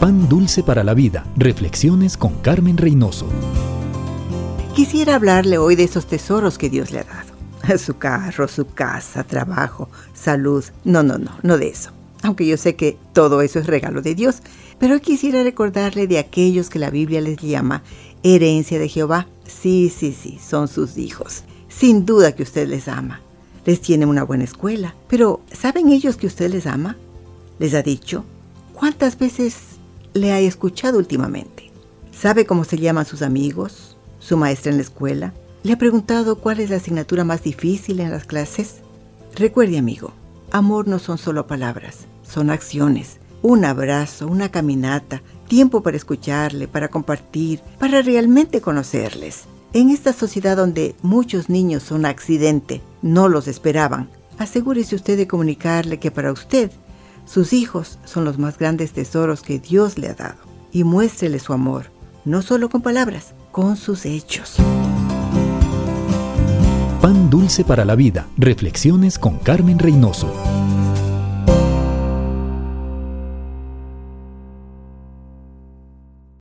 Pan dulce para la vida. Reflexiones con Carmen Reynoso. Quisiera hablarle hoy de esos tesoros que Dios le ha dado. Su carro, su casa, trabajo, salud. No, no, no, no de eso. Aunque yo sé que todo eso es regalo de Dios. Pero hoy quisiera recordarle de aquellos que la Biblia les llama herencia de Jehová. Sí, sí, sí, son sus hijos. Sin duda que usted les ama. Les tiene una buena escuela. Pero ¿saben ellos que usted les ama? ¿Les ha dicho? ¿Cuántas veces le ha escuchado últimamente? ¿Sabe cómo se llaman sus amigos? ¿Su maestra en la escuela? ¿Le ha preguntado cuál es la asignatura más difícil en las clases? Recuerde, amigo, amor no son solo palabras, son acciones. Un abrazo, una caminata, tiempo para escucharle, para compartir, para realmente conocerles. En esta sociedad donde muchos niños son accidente, no los esperaban, asegúrese usted de comunicarle que para usted sus hijos son los más grandes tesoros que Dios le ha dado. Y muéstrele su amor, no solo con palabras, con sus hechos. Pan dulce para la vida. Reflexiones con Carmen Reynoso.